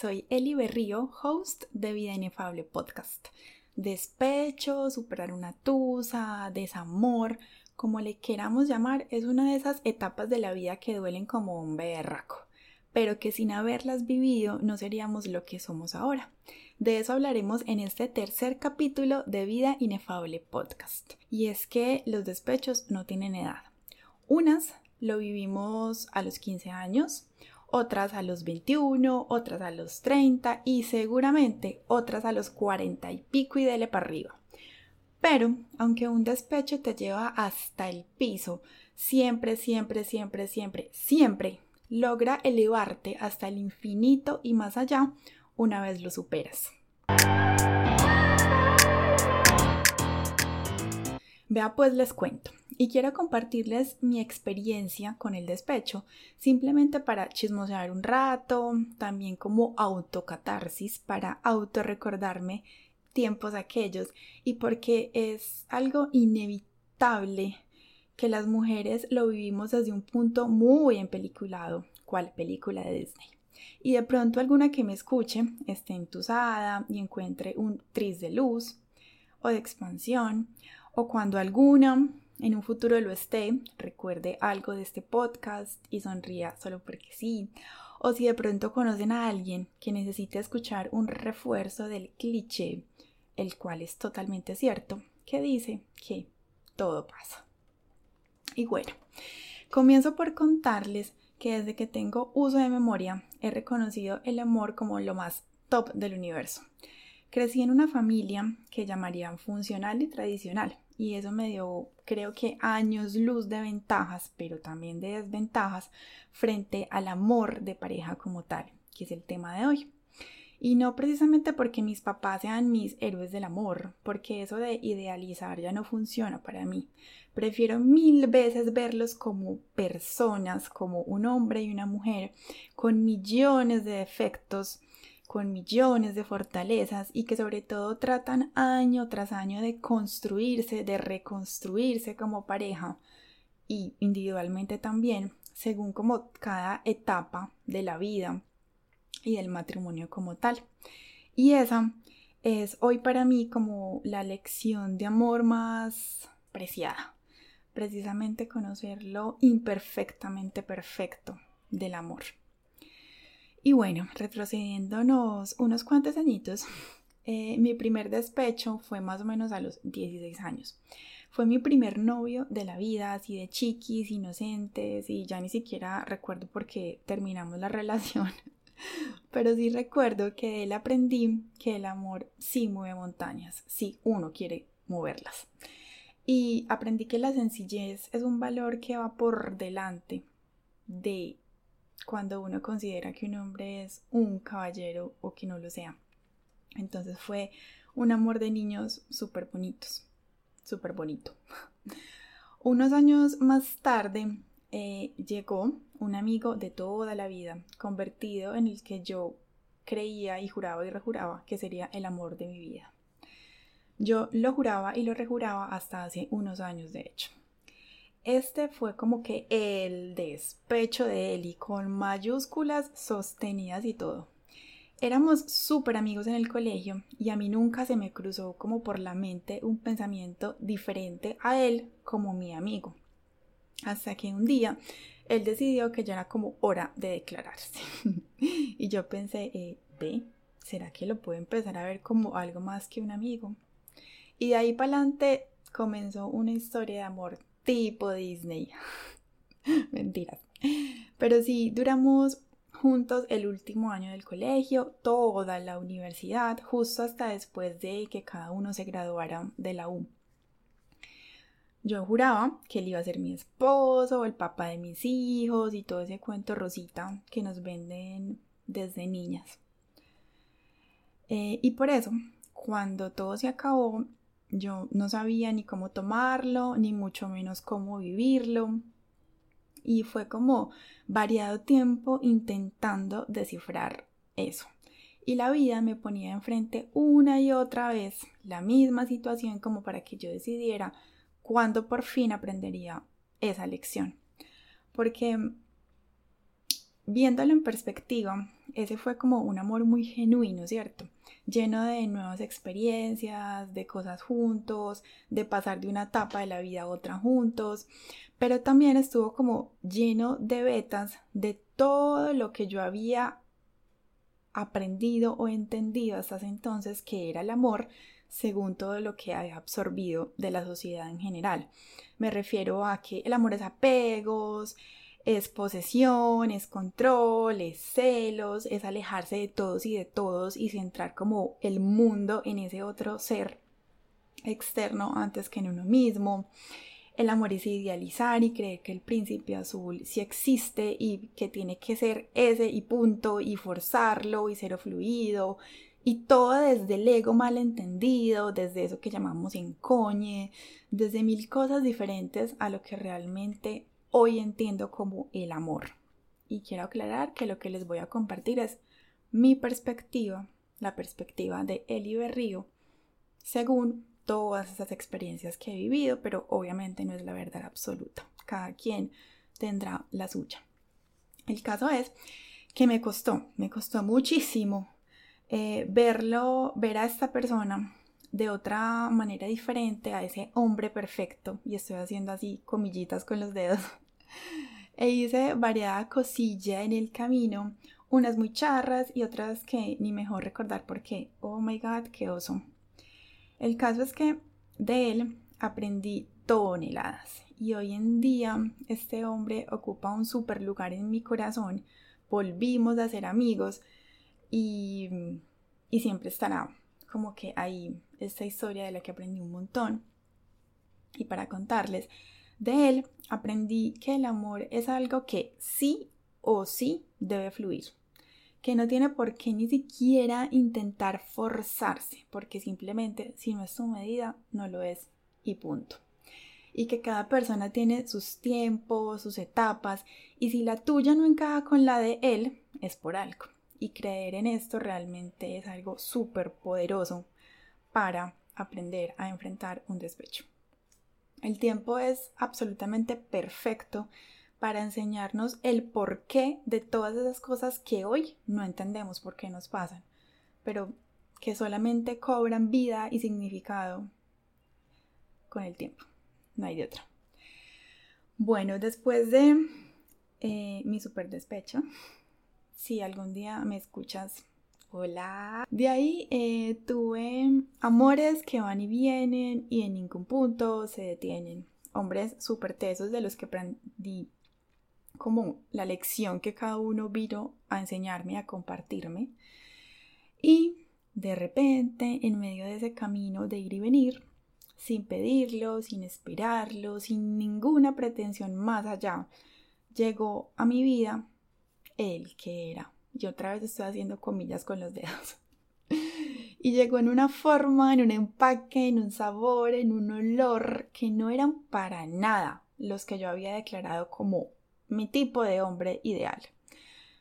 soy Eli Berrío, host de Vida Inefable Podcast. Despecho, superar una tusa, desamor, como le queramos llamar, es una de esas etapas de la vida que duelen como un berraco, pero que sin haberlas vivido no seríamos lo que somos ahora. De eso hablaremos en este tercer capítulo de Vida Inefable Podcast. Y es que los despechos no tienen edad. Unas lo vivimos a los 15 años, otras a los 21, otras a los 30 y seguramente otras a los 40 y pico y dele para arriba. Pero, aunque un despecho te lleva hasta el piso, siempre, siempre, siempre, siempre, siempre logra elevarte hasta el infinito y más allá una vez lo superas. Vea pues les cuento y quiero compartirles mi experiencia con el despecho, simplemente para chismosear un rato, también como autocatarsis, para autorrecordarme tiempos aquellos y porque es algo inevitable que las mujeres lo vivimos desde un punto muy empeliculado, cual película de Disney. Y de pronto alguna que me escuche esté entusada y encuentre un tris de luz o de expansión, o cuando alguna en un futuro lo esté, recuerde algo de este podcast y sonría solo porque sí. O si de pronto conocen a alguien que necesite escuchar un refuerzo del cliché, el cual es totalmente cierto, que dice que todo pasa. Y bueno, comienzo por contarles que desde que tengo uso de memoria he reconocido el amor como lo más top del universo. Crecí en una familia que llamarían funcional y tradicional, y eso me dio creo que años luz de ventajas, pero también de desventajas frente al amor de pareja como tal, que es el tema de hoy. Y no precisamente porque mis papás sean mis héroes del amor, porque eso de idealizar ya no funciona para mí. Prefiero mil veces verlos como personas, como un hombre y una mujer, con millones de defectos, con millones de fortalezas y que sobre todo tratan año tras año de construirse, de reconstruirse como pareja y individualmente también, según como cada etapa de la vida y del matrimonio como tal. Y esa es hoy para mí como la lección de amor más preciada, precisamente conocer lo imperfectamente perfecto del amor. Y bueno, retrocediéndonos unos cuantos añitos, eh, mi primer despecho fue más o menos a los 16 años. Fue mi primer novio de la vida, así de chiquis, inocentes, y ya ni siquiera recuerdo por qué terminamos la relación. Pero sí recuerdo que él aprendí que el amor sí mueve montañas, si uno quiere moverlas. Y aprendí que la sencillez es un valor que va por delante de cuando uno considera que un hombre es un caballero o que no lo sea. Entonces fue un amor de niños súper bonitos, súper bonito. Unos años más tarde eh, llegó un amigo de toda la vida, convertido en el que yo creía y juraba y rejuraba que sería el amor de mi vida. Yo lo juraba y lo rejuraba hasta hace unos años, de hecho. Este fue como que el despecho de y con mayúsculas sostenidas y todo. Éramos súper amigos en el colegio y a mí nunca se me cruzó como por la mente un pensamiento diferente a él como mi amigo. Hasta que un día él decidió que ya era como hora de declararse. y yo pensé, eh, ve, ¿será que lo puedo empezar a ver como algo más que un amigo? Y de ahí para adelante comenzó una historia de amor tipo Disney. Mentiras. Pero sí, duramos juntos el último año del colegio, toda la universidad, justo hasta después de que cada uno se graduara de la U. Yo juraba que él iba a ser mi esposo, el papá de mis hijos y todo ese cuento rosita que nos venden desde niñas. Eh, y por eso, cuando todo se acabó, yo no sabía ni cómo tomarlo, ni mucho menos cómo vivirlo. Y fue como variado tiempo intentando descifrar eso. Y la vida me ponía enfrente una y otra vez la misma situación como para que yo decidiera cuándo por fin aprendería esa lección. Porque viéndolo en perspectiva, ese fue como un amor muy genuino, ¿cierto? Lleno de nuevas experiencias, de cosas juntos, de pasar de una etapa de la vida a otra juntos, pero también estuvo como lleno de vetas de todo lo que yo había aprendido o entendido hasta ese entonces que era el amor según todo lo que había absorbido de la sociedad en general. Me refiero a que el amor es apegos, es posesión, es control, es celos, es alejarse de todos y de todos y centrar como el mundo en ese otro ser externo antes que en uno mismo. El amor es idealizar y creer que el príncipe azul sí existe y que tiene que ser ese y punto y forzarlo y ser fluido y todo desde el ego malentendido, desde eso que llamamos encoñe, desde mil cosas diferentes a lo que realmente hoy entiendo como el amor. Y quiero aclarar que lo que les voy a compartir es mi perspectiva, la perspectiva de Eli Berrío, según todas esas experiencias que he vivido, pero obviamente no es la verdad absoluta. Cada quien tendrá la suya. El caso es que me costó, me costó muchísimo eh, verlo, ver a esta persona de otra manera diferente a ese hombre perfecto. Y estoy haciendo así comillitas con los dedos. E hice variada cosilla en el camino. Unas muy charras y otras que ni mejor recordar porque oh my god qué oso. El caso es que de él aprendí toneladas. Y hoy en día este hombre ocupa un super lugar en mi corazón. Volvimos a ser amigos y, y siempre estará como que ahí esta historia de la que aprendí un montón. Y para contarles, de él aprendí que el amor es algo que sí o sí debe fluir, que no tiene por qué ni siquiera intentar forzarse, porque simplemente si no es su medida, no lo es y punto. Y que cada persona tiene sus tiempos, sus etapas, y si la tuya no encaja con la de él, es por algo y creer en esto realmente es algo súper poderoso para aprender a enfrentar un despecho. El tiempo es absolutamente perfecto para enseñarnos el porqué de todas esas cosas que hoy no entendemos por qué nos pasan, pero que solamente cobran vida y significado con el tiempo. No hay de otra. Bueno, después de eh, mi super despecho, si algún día me escuchas, hola. De ahí eh, tuve amores que van y vienen y en ningún punto se detienen. Hombres súper tesos de los que aprendí como la lección que cada uno vino a enseñarme, a compartirme. Y de repente, en medio de ese camino de ir y venir, sin pedirlo, sin esperarlo, sin ninguna pretensión más allá, llegó a mi vida el que era. Y otra vez estoy haciendo comillas con los dedos. y llegó en una forma, en un empaque, en un sabor, en un olor que no eran para nada los que yo había declarado como mi tipo de hombre ideal,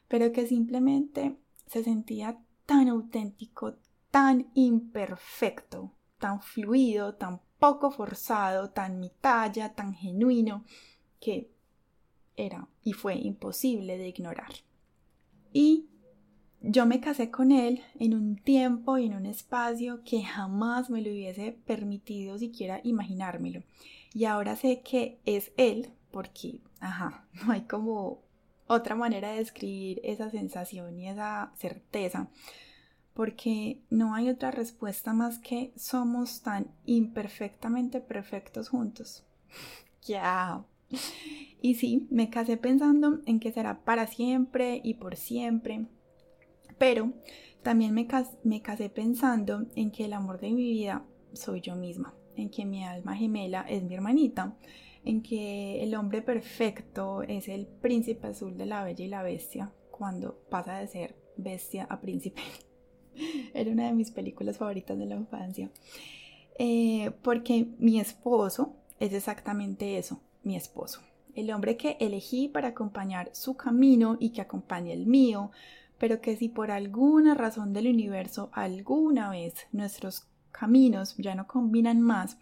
pero que simplemente se sentía tan auténtico, tan imperfecto, tan fluido, tan poco forzado, tan mi talla, tan genuino, que era y fue imposible de ignorar. Y yo me casé con él en un tiempo y en un espacio que jamás me lo hubiese permitido siquiera imaginármelo. Y ahora sé que es él porque, ajá, no hay como otra manera de describir esa sensación y esa certeza. Porque no hay otra respuesta más que somos tan imperfectamente perfectos juntos. ya. Y sí, me casé pensando en que será para siempre y por siempre, pero también me, casé pensando en que el amor de mi vida soy yo misma, en que mi alma gemela es mi hermanita, en que el hombre perfecto es el príncipe azul de la bella y la bestia cuando pasa de ser bestia a príncipe. Era una de mis películas favoritas de la infancia. Eh, porque mi esposo es exactamente eso, mi esposo. El hombre que elegí para acompañar su camino y que acompañe el mío, pero que si por alguna razón del universo alguna vez nuestros caminos ya no combinan más,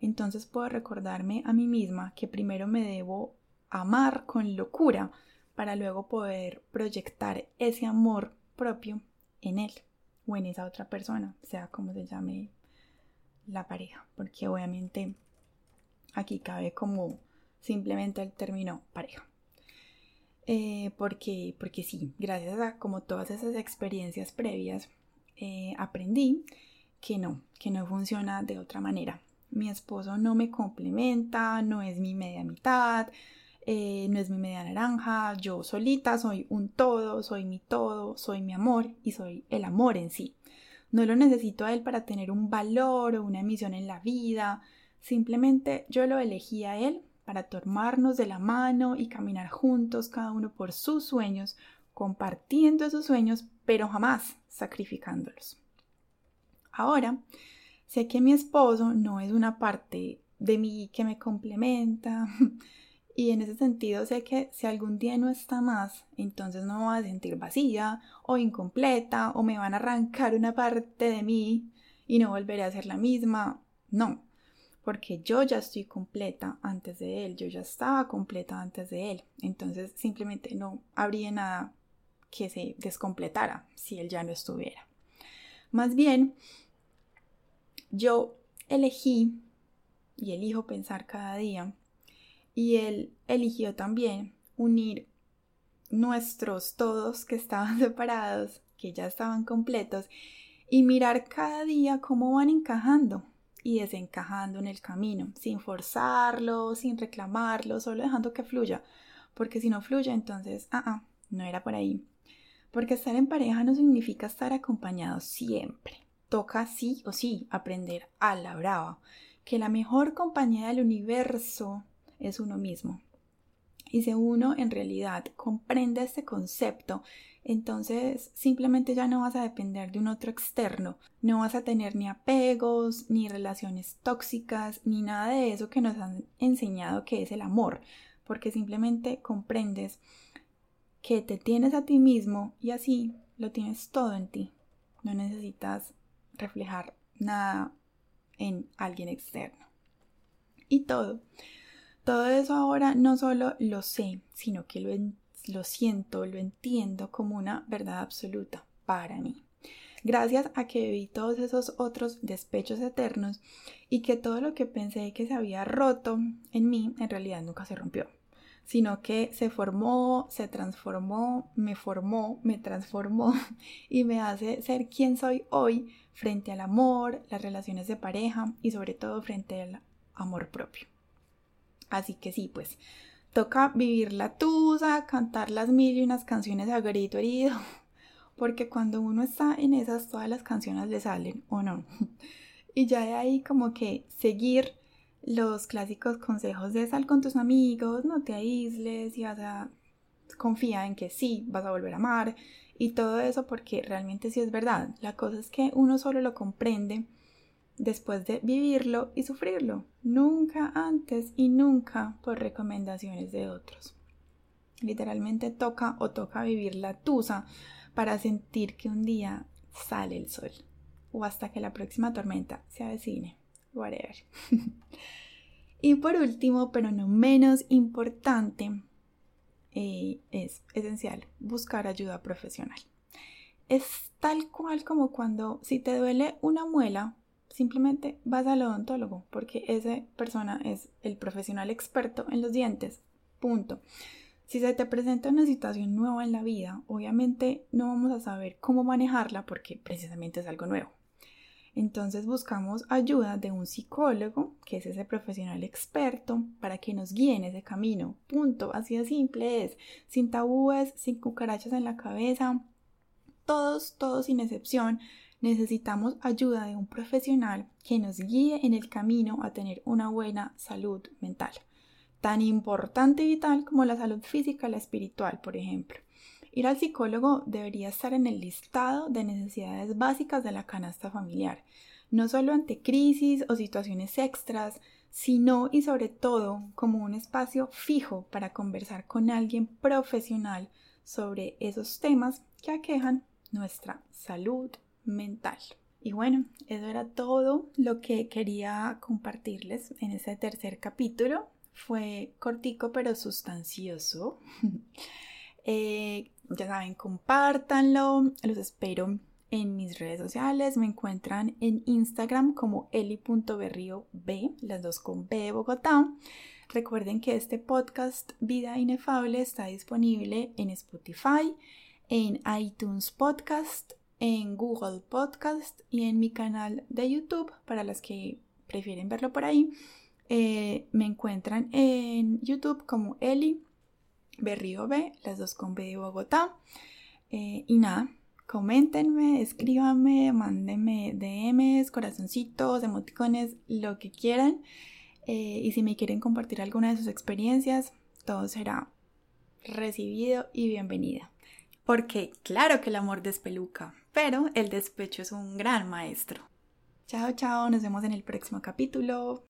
entonces puedo recordarme a mí misma que primero me debo amar con locura para luego poder proyectar ese amor propio en él o en esa otra persona, sea como se llame la pareja, porque obviamente aquí cabe como simplemente el término pareja. Eh, porque, porque sí, gracias a como todas esas experiencias previas, eh, aprendí que no, que no funciona de otra manera. Mi esposo no me complementa, no es mi media mitad, eh, no es mi media naranja, yo solita soy un todo, soy mi todo, soy mi amor y soy el amor en sí. No lo necesito a él para tener un valor o una misión en la vida, simplemente yo lo elegí a él para tomarnos de la mano y caminar juntos cada uno por sus sueños, compartiendo esos sueños, pero jamás sacrificándolos. Ahora, sé que mi esposo no es una parte de mí que me complementa y en ese sentido sé que si algún día no está más, entonces no me voy a sentir vacía o incompleta o me van a arrancar una parte de mí y no volveré a ser la misma. No, porque yo ya estoy completa antes de él, yo ya estaba completa antes de él, entonces simplemente no habría nada que se descompletara si él ya no estuviera. Más bien, yo elegí y elijo pensar cada día y él eligió también unir nuestros todos que estaban separados, que ya estaban completos, y mirar cada día cómo van encajando y desencajando en el camino, sin forzarlo, sin reclamarlo, solo dejando que fluya, porque si no fluye, entonces, ah, ah, no era por ahí. Porque estar en pareja no significa estar acompañado siempre. Toca sí o sí aprender a la brava, que la mejor compañía del universo es uno mismo. Y si uno en realidad comprende este concepto, entonces simplemente ya no vas a depender de un otro externo, no vas a tener ni apegos, ni relaciones tóxicas, ni nada de eso que nos han enseñado que es el amor, porque simplemente comprendes que te tienes a ti mismo y así lo tienes todo en ti. No necesitas reflejar nada en alguien externo. Y todo todo eso ahora no solo lo sé, sino que lo, siento, lo entiendo como una verdad absoluta para mí. Gracias a que vi todos esos otros despechos eternos y que todo lo que pensé que se había roto en mí en realidad nunca se rompió, sino que se formó, se transformó, me formó, me transformó y me hace ser quien soy hoy frente al amor, las relaciones de pareja y sobre todo frente al amor propio. Así que sí, pues toca vivir la tusa, cantar las mil y unas canciones a grito herido, porque cuando uno está en esas todas las canciones le salen o no. Y ya de ahí como que seguir los clásicos consejos de sal con tus amigos, no te aísles y vas a confía en que sí, vas a volver a amar y todo eso porque realmente sí es verdad. La cosa es que uno solo lo comprende después de vivirlo y sufrirlo, nunca antes y nunca por recomendaciones de otros. Literalmente toca o toca vivir la tusa para sentir que un día sale el sol o hasta que la próxima tormenta se avecine, whatever. y por último, pero no menos importante, eh, es esencial buscar ayuda profesional. Es tal cual como cuando si te duele una muela, simplemente vas al odontólogo porque esa persona es el profesional experto en los dientes. Punto. Si se te presenta una situación nueva en la vida, obviamente no vamos a saber cómo manejarla porque precisamente es algo nuevo. Entonces buscamos ayuda de un psicólogo, que es ese profesional experto, para que nos guíe en ese camino. Punto. Así de simple es. Sin tabúes, sin cucarachas en la cabeza. Todos, todos sin excepción, necesitamos ayuda de un profesional que nos guíe en el camino a tener una buena salud mental, tan importante y vital como la salud física la espiritual, por ejemplo. Ir al psicólogo debería estar en el listado de necesidades básicas de la canasta familiar, no solo ante crisis o situaciones extras, sino y sobre todo como un espacio fijo para conversar con alguien profesional sobre esos temas que aquejan nuestra salud mental. Y bueno, eso era todo lo que quería compartirles en este tercer capítulo. Fue cortico pero sustancioso. Eh, ya saben, compártanlo. Los espero en mis redes sociales. Me encuentran en Instagram como eli.berriob, las dos con B de Bogotá. Recuerden que este podcast Vida Inefable está disponible en Spotify, en iTunes Podcast, en Google Podcast y en mi canal de YouTube para las que prefieren verlo por ahí. Eh, me encuentran en YouTube como Eli Berrío B, las dos con B de Bogotá. Eh, y nada, coméntenme, escríbanme, mándenme DMs, corazoncitos, emoticones, lo que quieran. Eh, y si me quieren compartir alguna de sus experiencias, todo será recibido y bienvenida. Porque claro que el amor despeluca, pero el despecho es un gran maestro. Chao, chao, nos vemos en el próximo capítulo.